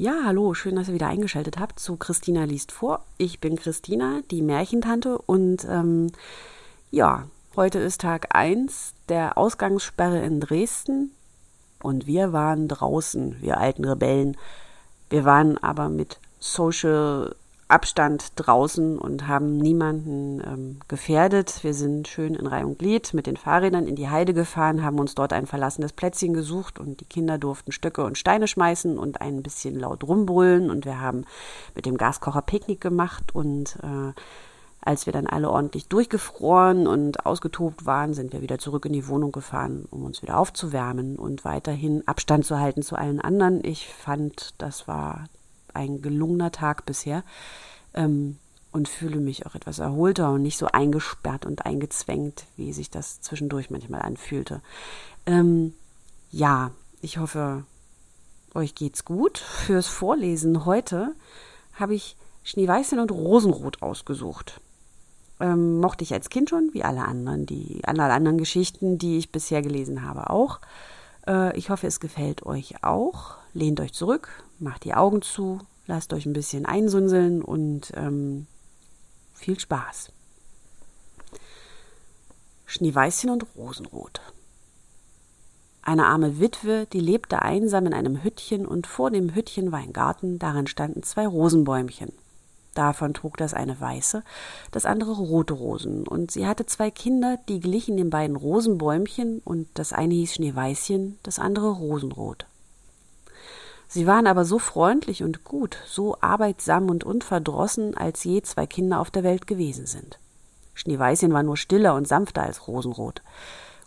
Ja, hallo, schön, dass ihr wieder eingeschaltet habt zu Christina liest vor. Ich bin Christina, die Märchentante und ähm, ja, heute ist Tag 1 der Ausgangssperre in Dresden und wir waren draußen, wir alten Rebellen. Wir waren aber mit Social Abstand draußen und haben niemanden ähm, gefährdet. Wir sind schön in Reihe und Glied mit den Fahrrädern in die Heide gefahren, haben uns dort ein verlassenes Plätzchen gesucht und die Kinder durften Stöcke und Steine schmeißen und ein bisschen laut rumbrüllen und wir haben mit dem Gaskocher Picknick gemacht und äh, als wir dann alle ordentlich durchgefroren und ausgetobt waren, sind wir wieder zurück in die Wohnung gefahren, um uns wieder aufzuwärmen und weiterhin Abstand zu halten zu allen anderen. Ich fand, das war ein gelungener Tag bisher ähm, und fühle mich auch etwas erholter und nicht so eingesperrt und eingezwängt, wie sich das zwischendurch manchmal anfühlte. Ähm, ja, ich hoffe, euch geht's gut. Fürs Vorlesen heute habe ich Schneeweißchen und Rosenrot ausgesucht. Ähm, mochte ich als Kind schon, wie alle anderen, die alle anderen Geschichten, die ich bisher gelesen habe, auch. Äh, ich hoffe, es gefällt euch auch. Lehnt euch zurück, macht die Augen zu, lasst euch ein bisschen einsunseln und ähm, viel Spaß. Schneeweißchen und Rosenrot. Eine arme Witwe, die lebte einsam in einem Hüttchen, und vor dem Hüttchen war ein Garten, darin standen zwei Rosenbäumchen. Davon trug das eine weiße, das andere rote Rosen, und sie hatte zwei Kinder, die glichen den beiden Rosenbäumchen, und das eine hieß Schneeweißchen, das andere Rosenrot. Sie waren aber so freundlich und gut, so arbeitsam und unverdrossen, als je zwei Kinder auf der Welt gewesen sind. Schneeweißchen war nur stiller und sanfter als Rosenrot.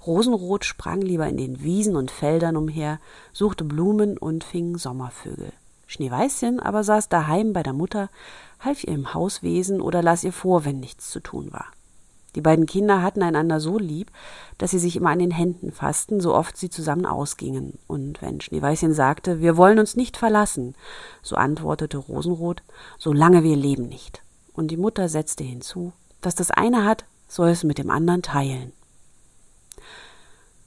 Rosenrot sprang lieber in den Wiesen und Feldern umher, suchte Blumen und fing Sommervögel. Schneeweißchen aber saß daheim bei der Mutter, half ihr im Hauswesen oder las ihr vor, wenn nichts zu tun war. Die beiden Kinder hatten einander so lieb, dass sie sich immer an den Händen fassten, so oft sie zusammen ausgingen. Und wenn Schneeweißchen sagte, wir wollen uns nicht verlassen, so antwortete Rosenrot, solange wir leben nicht. Und die Mutter setzte hinzu, dass das eine hat, soll es mit dem anderen teilen.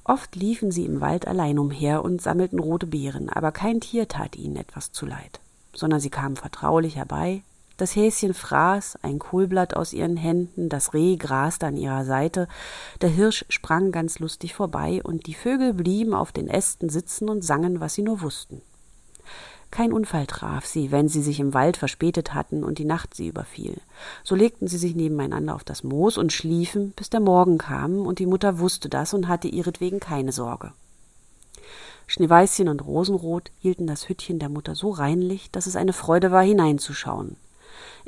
Oft liefen sie im Wald allein umher und sammelten rote Beeren, aber kein Tier tat ihnen etwas zuleid, sondern sie kamen vertraulich herbei, das Häschen fraß ein Kohlblatt aus ihren Händen, das Reh graste an ihrer Seite, der Hirsch sprang ganz lustig vorbei, und die Vögel blieben auf den Ästen sitzen und sangen, was sie nur wussten. Kein Unfall traf sie, wenn sie sich im Wald verspätet hatten und die Nacht sie überfiel. So legten sie sich nebeneinander auf das Moos und schliefen, bis der Morgen kam, und die Mutter wusste das und hatte ihretwegen keine Sorge. Schneeweißchen und Rosenrot hielten das Hüttchen der Mutter so reinlich, dass es eine Freude war, hineinzuschauen.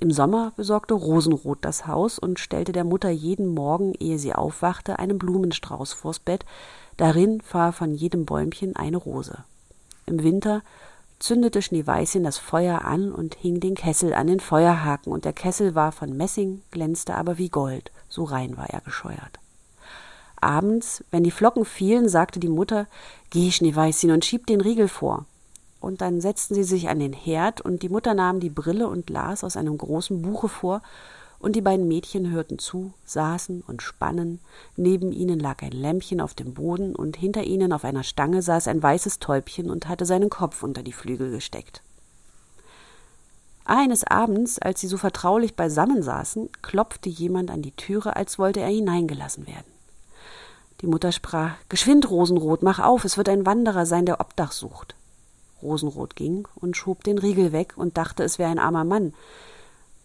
Im Sommer besorgte Rosenrot das Haus und stellte der Mutter jeden Morgen, ehe sie aufwachte, einen Blumenstrauß vors Bett, darin war von jedem Bäumchen eine Rose. Im Winter zündete Schneeweißchen das Feuer an und hing den Kessel an den Feuerhaken, und der Kessel war von Messing, glänzte aber wie Gold, so rein war er gescheuert. Abends, wenn die Flocken fielen, sagte die Mutter Geh, Schneeweißchen, und schieb den Riegel vor und dann setzten sie sich an den Herd und die Mutter nahm die Brille und las aus einem großen Buche vor, und die beiden Mädchen hörten zu, saßen und spannen, neben ihnen lag ein Lämpchen auf dem Boden, und hinter ihnen auf einer Stange saß ein weißes Täubchen und hatte seinen Kopf unter die Flügel gesteckt. Eines Abends, als sie so vertraulich beisammen saßen, klopfte jemand an die Türe, als wollte er hineingelassen werden. Die Mutter sprach Geschwind, Rosenrot, mach auf, es wird ein Wanderer sein, der Obdach sucht. Rosenrot ging und schob den Riegel weg und dachte, es wäre ein armer Mann.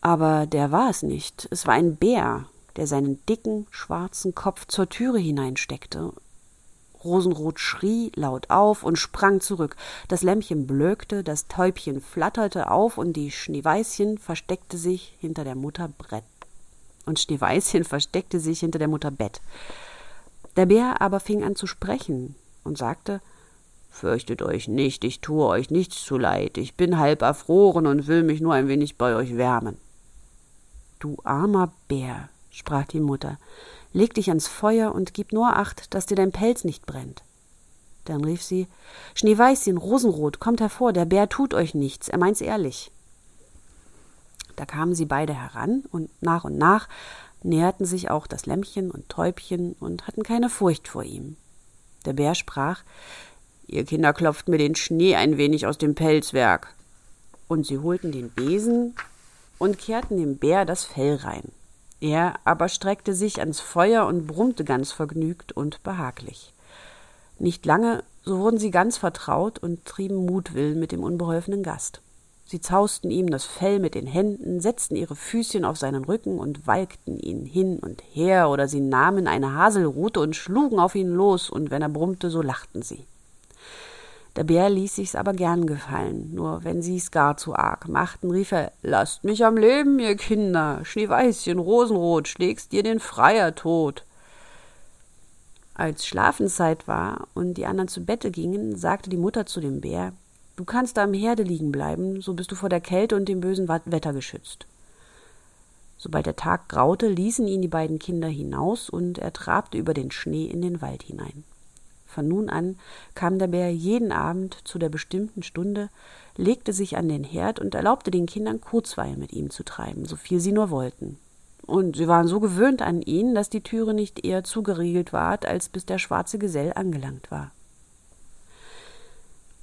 Aber der war es nicht. Es war ein Bär, der seinen dicken, schwarzen Kopf zur Türe hineinsteckte. Rosenrot schrie laut auf und sprang zurück. Das Lämpchen blökte, das Täubchen flatterte auf und die Schneeweißchen versteckte sich hinter der Mutter Brett. Und Schneeweißchen versteckte sich hinter der Mutter Bett. Der Bär aber fing an zu sprechen und sagte Fürchtet euch nicht, ich tue euch nichts zuleid, ich bin halb erfroren und will mich nur ein wenig bei euch wärmen. Du armer Bär, sprach die Mutter, leg dich ans Feuer und gib nur acht, dass dir dein Pelz nicht brennt. Dann rief sie Schneeweißchen, Rosenrot, kommt hervor, der Bär tut euch nichts, er meint's ehrlich. Da kamen sie beide heran, und nach und nach näherten sich auch das Lämmchen und Täubchen und hatten keine Furcht vor ihm. Der Bär sprach Ihr Kinder klopft mir den Schnee ein wenig aus dem Pelzwerk. Und sie holten den Besen und kehrten dem Bär das Fell rein. Er aber streckte sich ans Feuer und brummte ganz vergnügt und behaglich. Nicht lange, so wurden sie ganz vertraut und trieben Mutwillen mit dem unbeholfenen Gast. Sie zausten ihm das Fell mit den Händen, setzten ihre Füßchen auf seinen Rücken und walkten ihn hin und her, oder sie nahmen eine Haselrute und schlugen auf ihn los, und wenn er brummte, so lachten sie. Der Bär ließ sich's aber gern gefallen, nur wenn sie's gar zu arg machten, rief er, Lasst mich am Leben, ihr Kinder, Schneeweißchen, Rosenrot, schlägst dir den Freier tot. Als Schlafenszeit war und die anderen zu Bette gingen, sagte die Mutter zu dem Bär, Du kannst da am Herde liegen bleiben, so bist du vor der Kälte und dem bösen Wetter geschützt. Sobald der Tag graute, ließen ihn die beiden Kinder hinaus und er trabte über den Schnee in den Wald hinein. Von nun an kam der Bär jeden Abend zu der bestimmten Stunde, legte sich an den Herd und erlaubte den Kindern Kurzweil mit ihm zu treiben, so viel sie nur wollten. Und sie waren so gewöhnt an ihn, dass die Türe nicht eher zugeriegelt ward, als bis der schwarze Gesell angelangt war.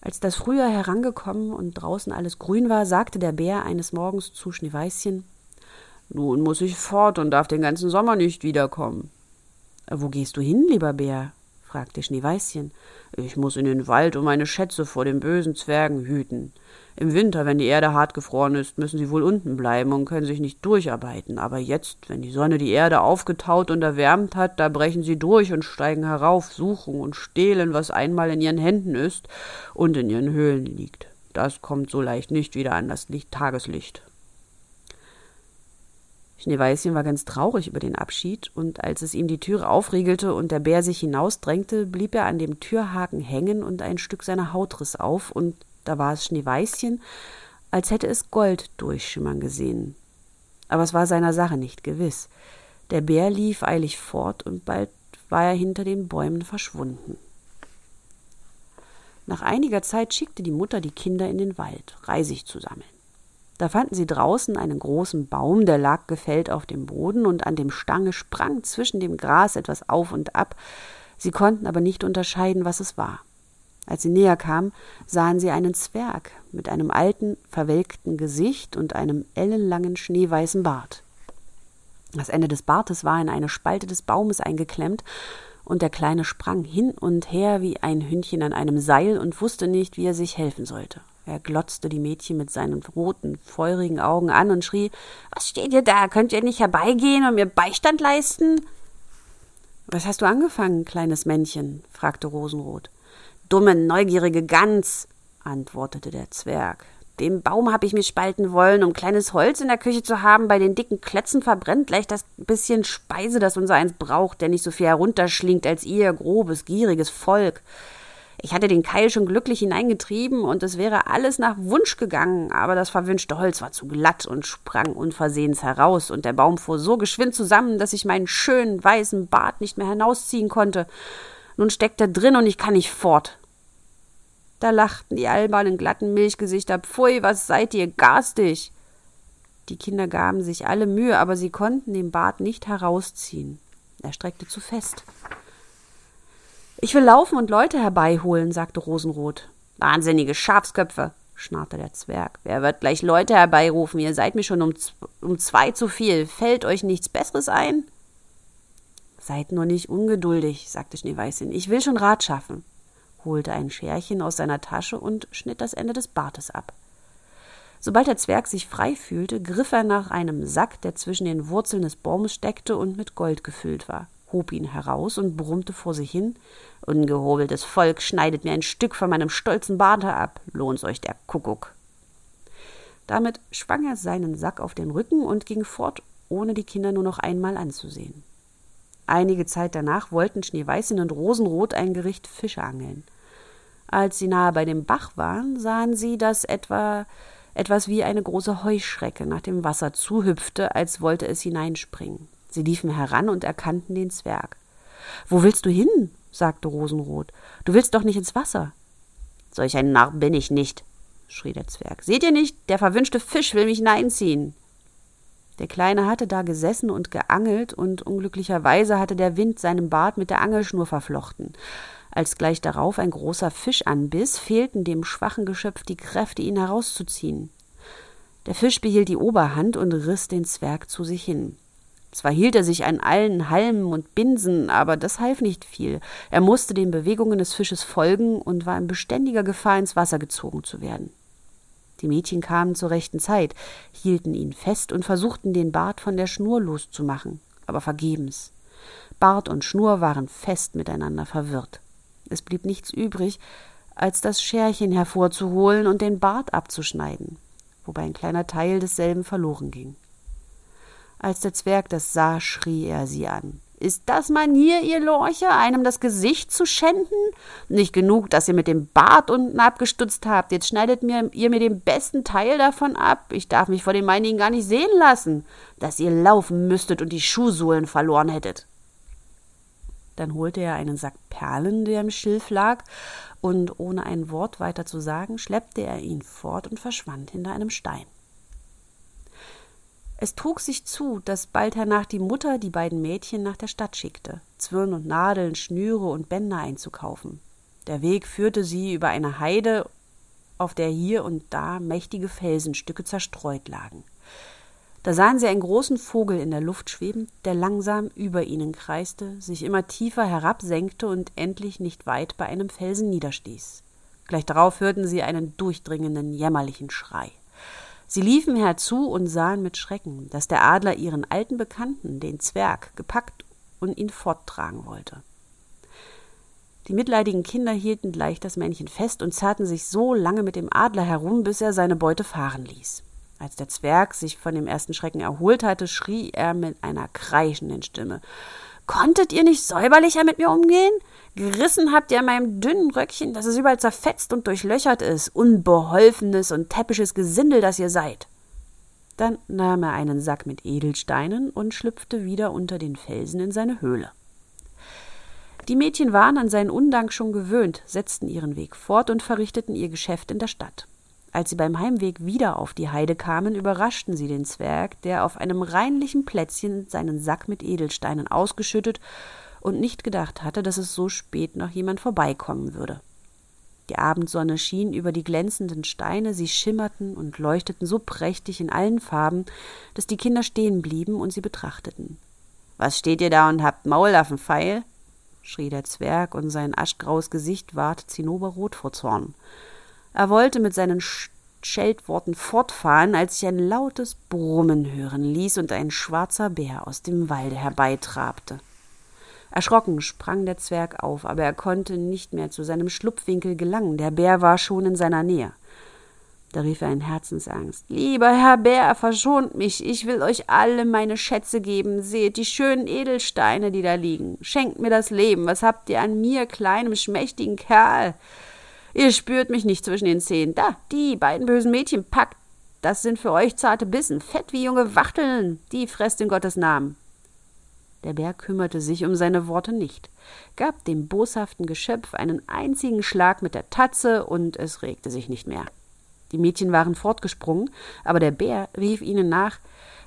Als das Frühjahr herangekommen und draußen alles grün war, sagte der Bär eines Morgens zu Schneeweißchen Nun muss ich fort und darf den ganzen Sommer nicht wiederkommen. Wo gehst du hin, lieber Bär? Fragte Schneeweißchen. Ich muss in den Wald und meine Schätze vor den bösen Zwergen hüten. Im Winter, wenn die Erde hart gefroren ist, müssen sie wohl unten bleiben und können sich nicht durcharbeiten. Aber jetzt, wenn die Sonne die Erde aufgetaut und erwärmt hat, da brechen sie durch und steigen herauf, suchen und stehlen, was einmal in ihren Händen ist und in ihren Höhlen liegt. Das kommt so leicht nicht wieder an das Licht, Tageslicht. Schneeweißchen war ganz traurig über den Abschied, und als es ihm die Türe aufriegelte und der Bär sich hinausdrängte, blieb er an dem Türhaken hängen und ein Stück seiner Haut riss auf, und da war es Schneeweißchen, als hätte es Gold durchschimmern gesehen. Aber es war seiner Sache nicht gewiss. Der Bär lief eilig fort, und bald war er hinter den Bäumen verschwunden. Nach einiger Zeit schickte die Mutter die Kinder in den Wald, Reisig zu sammeln. Da fanden sie draußen einen großen Baum, der lag gefällt auf dem Boden, und an dem Stange sprang zwischen dem Gras etwas auf und ab. Sie konnten aber nicht unterscheiden, was es war. Als sie näher kamen, sahen sie einen Zwerg mit einem alten, verwelkten Gesicht und einem ellenlangen, schneeweißen Bart. Das Ende des Bartes war in eine Spalte des Baumes eingeklemmt, und der Kleine sprang hin und her wie ein Hündchen an einem Seil und wusste nicht, wie er sich helfen sollte. Er glotzte die Mädchen mit seinen roten, feurigen Augen an und schrie Was steht ihr da? Könnt ihr nicht herbeigehen und mir Beistand leisten? Was hast du angefangen, kleines Männchen? fragte Rosenrot. Dumme, neugierige Gans, antwortete der Zwerg. Den Baum habe ich mich spalten wollen, um kleines Holz in der Küche zu haben. Bei den dicken Klötzen verbrennt gleich das bisschen Speise, das unser eins braucht, der nicht so viel herunterschlingt als ihr grobes, gieriges Volk. Ich hatte den Keil schon glücklich hineingetrieben und es wäre alles nach Wunsch gegangen, aber das verwünschte Holz war zu glatt und sprang unversehens heraus, und der Baum fuhr so geschwind zusammen, dass ich meinen schönen weißen Bart nicht mehr hinausziehen konnte. Nun steckt er drin und ich kann nicht fort. Da lachten die albernen, glatten Milchgesichter. Pfui, was seid ihr garstig? Die Kinder gaben sich alle Mühe, aber sie konnten den Bart nicht herausziehen. Er streckte zu fest. Ich will laufen und Leute herbeiholen, sagte Rosenrot. Wahnsinnige Schafsköpfe, schnarrte der Zwerg. Wer wird gleich Leute herbeirufen? Ihr seid mir schon um, um zwei zu viel. Fällt euch nichts Besseres ein? Seid nur nicht ungeduldig, sagte Schneeweißchen. Ich will schon Rat schaffen, holte ein Scherchen aus seiner Tasche und schnitt das Ende des Bartes ab. Sobald der Zwerg sich frei fühlte, griff er nach einem Sack, der zwischen den Wurzeln des Baumes steckte und mit Gold gefüllt war hob ihn heraus und brummte vor sich hin Ungehobeltes Volk schneidet mir ein Stück von meinem stolzen Barte ab, lohnt's euch der Kuckuck. Damit schwang er seinen Sack auf den Rücken und ging fort, ohne die Kinder nur noch einmal anzusehen. Einige Zeit danach wollten Schneeweißchen und Rosenrot ein Gericht Fische angeln. Als sie nahe bei dem Bach waren, sahen sie, dass etwa etwas wie eine große Heuschrecke nach dem Wasser zuhüpfte, als wollte es hineinspringen. Sie liefen heran und erkannten den Zwerg. Wo willst du hin? sagte Rosenrot. Du willst doch nicht ins Wasser. Solch ein Narr bin ich nicht, schrie der Zwerg. Seht ihr nicht, der verwünschte Fisch will mich hineinziehen. Der Kleine hatte da gesessen und geangelt, und unglücklicherweise hatte der Wind seinen Bart mit der Angelschnur verflochten. Als gleich darauf ein großer Fisch anbiss, fehlten dem schwachen Geschöpf die Kräfte, ihn herauszuziehen. Der Fisch behielt die Oberhand und riss den Zwerg zu sich hin. Zwar hielt er sich an allen Halmen und Binsen, aber das half nicht viel. Er musste den Bewegungen des Fisches folgen und war in beständiger Gefahr, ins Wasser gezogen zu werden. Die Mädchen kamen zur rechten Zeit, hielten ihn fest und versuchten, den Bart von der Schnur loszumachen, aber vergebens. Bart und Schnur waren fest miteinander verwirrt. Es blieb nichts übrig, als das Scherchen hervorzuholen und den Bart abzuschneiden, wobei ein kleiner Teil desselben verloren ging. Als der Zwerg das sah, schrie er sie an. Ist das Manier, ihr Lorche, einem das Gesicht zu schänden? Nicht genug, dass ihr mit dem Bart unten abgestutzt habt. Jetzt schneidet mir, ihr mir den besten Teil davon ab. Ich darf mich vor den meinigen gar nicht sehen lassen, dass ihr laufen müsstet und die Schuhsohlen verloren hättet. Dann holte er einen Sack Perlen, der im Schilf lag, und ohne ein Wort weiter zu sagen, schleppte er ihn fort und verschwand hinter einem Stein. Es trug sich zu, dass bald hernach die Mutter die beiden Mädchen nach der Stadt schickte, Zwirn und Nadeln, Schnüre und Bänder einzukaufen. Der Weg führte sie über eine Heide, auf der hier und da mächtige Felsenstücke zerstreut lagen. Da sahen sie einen großen Vogel in der Luft schweben, der langsam über ihnen kreiste, sich immer tiefer herabsenkte und endlich nicht weit bei einem Felsen niederstieß. Gleich darauf hörten sie einen durchdringenden, jämmerlichen Schrei. Sie liefen herzu und sahen mit Schrecken, dass der Adler ihren alten Bekannten, den Zwerg, gepackt und ihn forttragen wollte. Die mitleidigen Kinder hielten gleich das Männchen fest und zerrten sich so lange mit dem Adler herum, bis er seine Beute fahren ließ. Als der Zwerg sich von dem ersten Schrecken erholt hatte, schrie er mit einer kreischenden Stimme Konntet ihr nicht säuberlicher mit mir umgehen? Gerissen habt ihr an meinem dünnen Röckchen, dass es überall zerfetzt und durchlöchert ist. Unbeholfenes und täppisches Gesindel, das ihr seid. Dann nahm er einen Sack mit Edelsteinen und schlüpfte wieder unter den Felsen in seine Höhle. Die Mädchen waren an seinen Undank schon gewöhnt, setzten ihren Weg fort und verrichteten ihr Geschäft in der Stadt. Als sie beim Heimweg wieder auf die Heide kamen, überraschten sie den Zwerg, der auf einem reinlichen Plätzchen seinen Sack mit Edelsteinen ausgeschüttet und nicht gedacht hatte, dass es so spät noch jemand vorbeikommen würde. Die Abendsonne schien über die glänzenden Steine, sie schimmerten und leuchteten so prächtig in allen Farben, dass die Kinder stehen blieben und sie betrachteten. Was steht ihr da und habt Maulaffenpfeil? schrie der Zwerg, und sein aschgraues Gesicht ward zinnoberrot vor Zorn. Er wollte mit seinen Scheltworten fortfahren, als sich ein lautes Brummen hören ließ und ein schwarzer Bär aus dem Walde herbeitrabte. Erschrocken sprang der Zwerg auf, aber er konnte nicht mehr zu seinem Schlupfwinkel gelangen, der Bär war schon in seiner Nähe. Da rief er in Herzensangst Lieber Herr Bär, verschont mich, ich will euch alle meine Schätze geben, seht die schönen Edelsteine, die da liegen, schenkt mir das Leben, was habt ihr an mir, kleinem, schmächtigen Kerl? Ihr spürt mich nicht zwischen den Zähnen. Da, die beiden bösen Mädchen packt. Das sind für euch zarte Bissen, fett wie junge Wachteln. Die fresst in Gottes Namen. Der Bär kümmerte sich um seine Worte nicht, gab dem boshaften Geschöpf einen einzigen Schlag mit der Tatze und es regte sich nicht mehr. Die Mädchen waren fortgesprungen, aber der Bär rief ihnen nach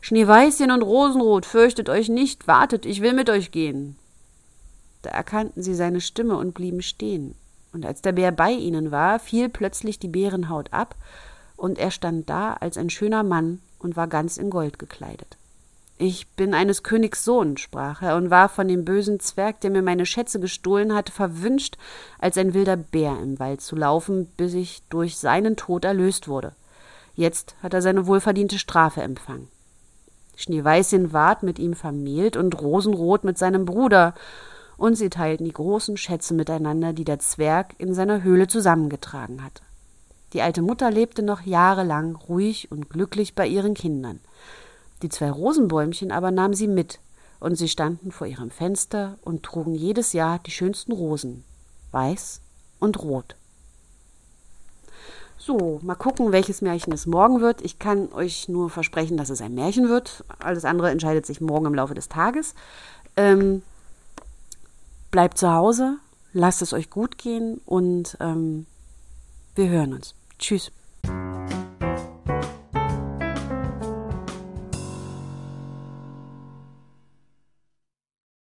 Schneeweißchen und Rosenrot, fürchtet euch nicht, wartet, ich will mit euch gehen. Da erkannten sie seine Stimme und blieben stehen und als der Bär bei ihnen war, fiel plötzlich die Bärenhaut ab, und er stand da als ein schöner Mann und war ganz in Gold gekleidet. Ich bin eines Königs Sohn, sprach er, und war von dem bösen Zwerg, der mir meine Schätze gestohlen hatte, verwünscht, als ein wilder Bär im Wald zu laufen, bis ich durch seinen Tod erlöst wurde. Jetzt hat er seine wohlverdiente Strafe empfangen. Schneeweißchen ward mit ihm vermählt und Rosenrot mit seinem Bruder, und sie teilten die großen Schätze miteinander, die der Zwerg in seiner Höhle zusammengetragen hatte. Die alte Mutter lebte noch jahrelang ruhig und glücklich bei ihren Kindern. Die zwei Rosenbäumchen aber nahm sie mit, und sie standen vor ihrem Fenster und trugen jedes Jahr die schönsten Rosen, weiß und rot. So, mal gucken, welches Märchen es morgen wird. Ich kann euch nur versprechen, dass es ein Märchen wird. Alles andere entscheidet sich morgen im Laufe des Tages. Ähm, bleibt zu Hause, lasst es euch gut gehen und ähm, wir hören uns. Tschüss.